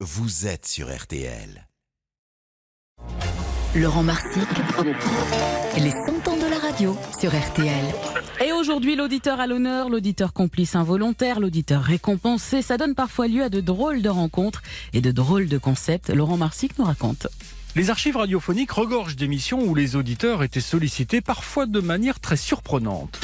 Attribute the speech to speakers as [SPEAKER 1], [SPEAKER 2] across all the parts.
[SPEAKER 1] vous êtes sur RTL.
[SPEAKER 2] Laurent Marsic, les 100 ans de la radio sur RTL.
[SPEAKER 3] Et aujourd'hui, l'auditeur à l'honneur, l'auditeur complice involontaire, l'auditeur récompensé, ça donne parfois lieu à de drôles de rencontres et de drôles de concepts. Laurent Marsic nous raconte.
[SPEAKER 4] Les archives radiophoniques regorgent d'émissions où les auditeurs étaient sollicités parfois de manière très surprenante.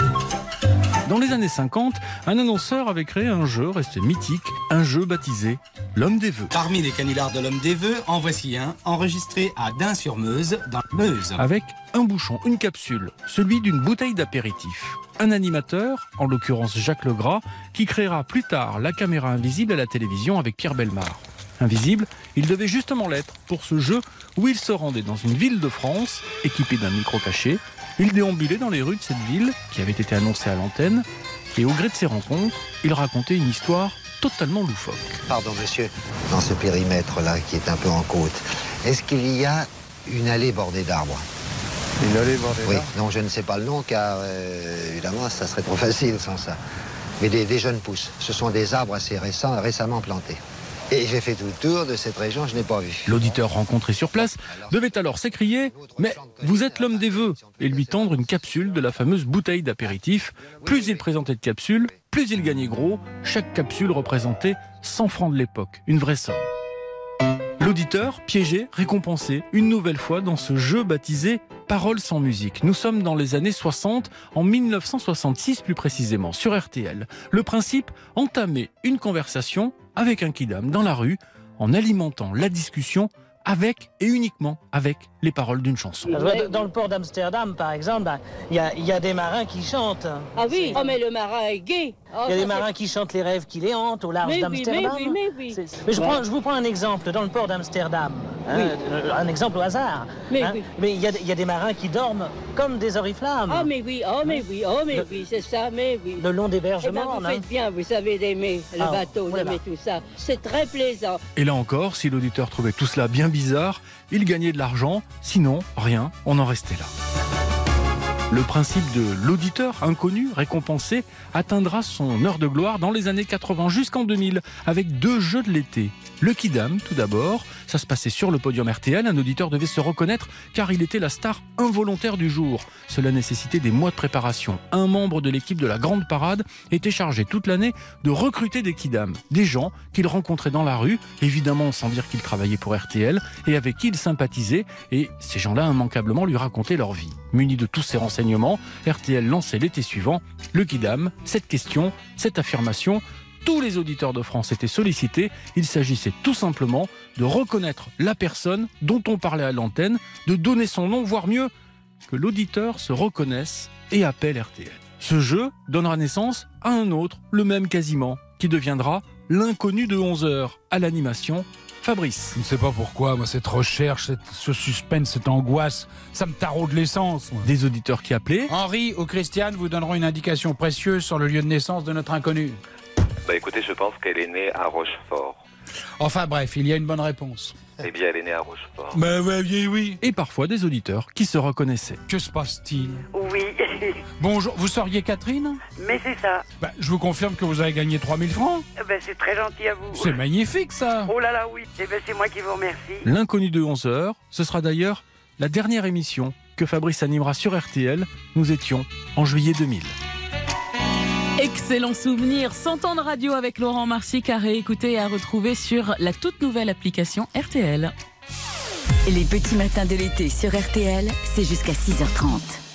[SPEAKER 4] Dans les années 50, un annonceur avait créé un jeu resté mythique, un jeu baptisé L'homme des vœux.
[SPEAKER 5] Parmi les canulars de l'homme des vœux, en voici un enregistré à Dain-sur-Meuse, dans Meuse.
[SPEAKER 4] Avec un bouchon, une capsule, celui d'une bouteille d'apéritif. Un animateur, en l'occurrence Jacques Legras, qui créera plus tard la caméra invisible à la télévision avec Pierre Belmar. Invisible, il devait justement l'être pour ce jeu où il se rendait dans une ville de France, équipé d'un micro caché, il déambulait dans les rues de cette ville, qui avait été annoncée à l'antenne, et au gré de ses rencontres, il racontait une histoire totalement loufoque.
[SPEAKER 6] Pardon monsieur, dans ce périmètre-là qui est un peu en côte, est-ce qu'il y a une allée bordée d'arbres?
[SPEAKER 7] Une allée bordée
[SPEAKER 6] Oui,
[SPEAKER 7] d'arbres
[SPEAKER 6] non, je ne sais pas le nom car euh, évidemment ça serait trop facile sans ça. Mais des, des jeunes pousses, ce sont des arbres assez récents, récemment plantés. Et j'ai fait tout le tour de cette région, je n'ai pas vu.
[SPEAKER 4] L'auditeur rencontré sur place devait alors s'écrier Mais vous êtes l'homme des vœux et lui tendre une capsule de la fameuse bouteille d'apéritif. Plus il présentait de capsules, plus il gagnait gros. Chaque capsule représentait 100 francs de l'époque, une vraie somme. L'auditeur, piégé, récompensé, une nouvelle fois dans ce jeu baptisé Paroles sans musique. Nous sommes dans les années 60, en 1966 plus précisément, sur RTL. Le principe, entamer une conversation avec un kidam dans la rue, en alimentant la discussion avec et uniquement avec les paroles d'une chanson.
[SPEAKER 8] Vois, Dans le port d'Amsterdam, par exemple, ben, il y, a- il y a des marins qui chantent.
[SPEAKER 9] Ah oui, oh mais le marin est gay. Oh,
[SPEAKER 8] Il y a des marins qui chantent les rêves qui les hantent au large
[SPEAKER 9] Mais oui,
[SPEAKER 8] d'Amsterdam.
[SPEAKER 9] mais oui, mais oui.
[SPEAKER 8] C'est- mais je, prends- je vous prends un exemple dans le port d'Amsterdam. Hein,
[SPEAKER 9] Oui.
[SPEAKER 8] euh, Un exemple au hasard.
[SPEAKER 9] Mais
[SPEAKER 8] hein?
[SPEAKER 9] oui.
[SPEAKER 8] Mais il y, a- il y a des marins qui dorment comme des oriflammes.
[SPEAKER 9] Oh mais oui, oh mais oui, oh mais oui, c'est ça, mais oui.
[SPEAKER 8] Le long des
[SPEAKER 9] Eh ben,
[SPEAKER 8] bergements.
[SPEAKER 9] vous
[SPEAKER 8] hein.
[SPEAKER 9] faites bien, vous savez d'aimer le
[SPEAKER 8] Ah,
[SPEAKER 9] bateau,
[SPEAKER 8] voilà.
[SPEAKER 9] d'aimer tout ça. C'est très plaisant.
[SPEAKER 4] Et là encore, si l'auditeur trouvait tout cela bien bizarre, il gagnait de l'argent, sinon rien, on en restait là. Le principe de l'auditeur inconnu récompensé atteindra son heure de gloire dans les années 80 jusqu'en 2000 avec deux jeux de l'été. Le Kidam tout d'abord, ça se passait sur le podium RTL, un auditeur devait se reconnaître car il était la star involontaire du jour. Cela nécessitait des mois de préparation. Un membre de l'équipe de la Grande Parade était chargé toute l'année de recruter des Kidam, des gens qu'il rencontrait dans la rue, évidemment sans dire qu'ils travaillaient pour RTL et avec qui il sympathisait et ces gens-là immanquablement lui racontaient leur vie. Muni de tous ces renseignements, RTL lançait l'été suivant le Kidam, cette question, cette affirmation. Tous les auditeurs de France étaient sollicités. Il s'agissait tout simplement de reconnaître la personne dont on parlait à l'antenne, de donner son nom, voire mieux, que l'auditeur se reconnaisse et appelle RTL. Ce jeu donnera naissance à un autre, le même quasiment, qui deviendra l'inconnu de 11 heures à l'animation, Fabrice.
[SPEAKER 10] Je ne sais pas pourquoi, moi, cette recherche, cette- ce suspense, cette angoisse, ça me taraude l'essence.
[SPEAKER 4] Des auditeurs qui appelaient,
[SPEAKER 10] Henri ou Christiane vous donneront une indication précieuse sur le lieu de naissance de notre inconnu.
[SPEAKER 11] Bah écoutez, je pense qu'elle est née à Rochefort.
[SPEAKER 10] Enfin bref, il y a une bonne réponse.
[SPEAKER 11] Eh bien, elle est née à Rochefort.
[SPEAKER 10] Mais oui, oui, oui.
[SPEAKER 4] et parfois des auditeurs qui se reconnaissaient.
[SPEAKER 10] Que se passe-t-il?
[SPEAKER 12] Oui,
[SPEAKER 10] Bonjour, vous seriez Catherine
[SPEAKER 12] mais c'est ça.
[SPEAKER 10] Bah, Je vous confirme que vous avez gagné 3000 francs.
[SPEAKER 12] Eh Ben, c'est très gentil à vous.
[SPEAKER 10] C'est magnifique ça.
[SPEAKER 12] Oh là là, oui. Eh ben, c'est moi qui vous remercie.
[SPEAKER 4] L'inconnu de 11 heures, ce sera d'ailleurs la dernière émission que Fabrice animera sur RTL. Nous étions en juillet 2000.
[SPEAKER 3] Excellent souvenir, 100 ans de radio avec Laurent Marsic à réécouter et à retrouver sur la toute nouvelle application RTL.
[SPEAKER 2] Les petits matins de l'été sur RTL, c'est jusqu'à 6h30.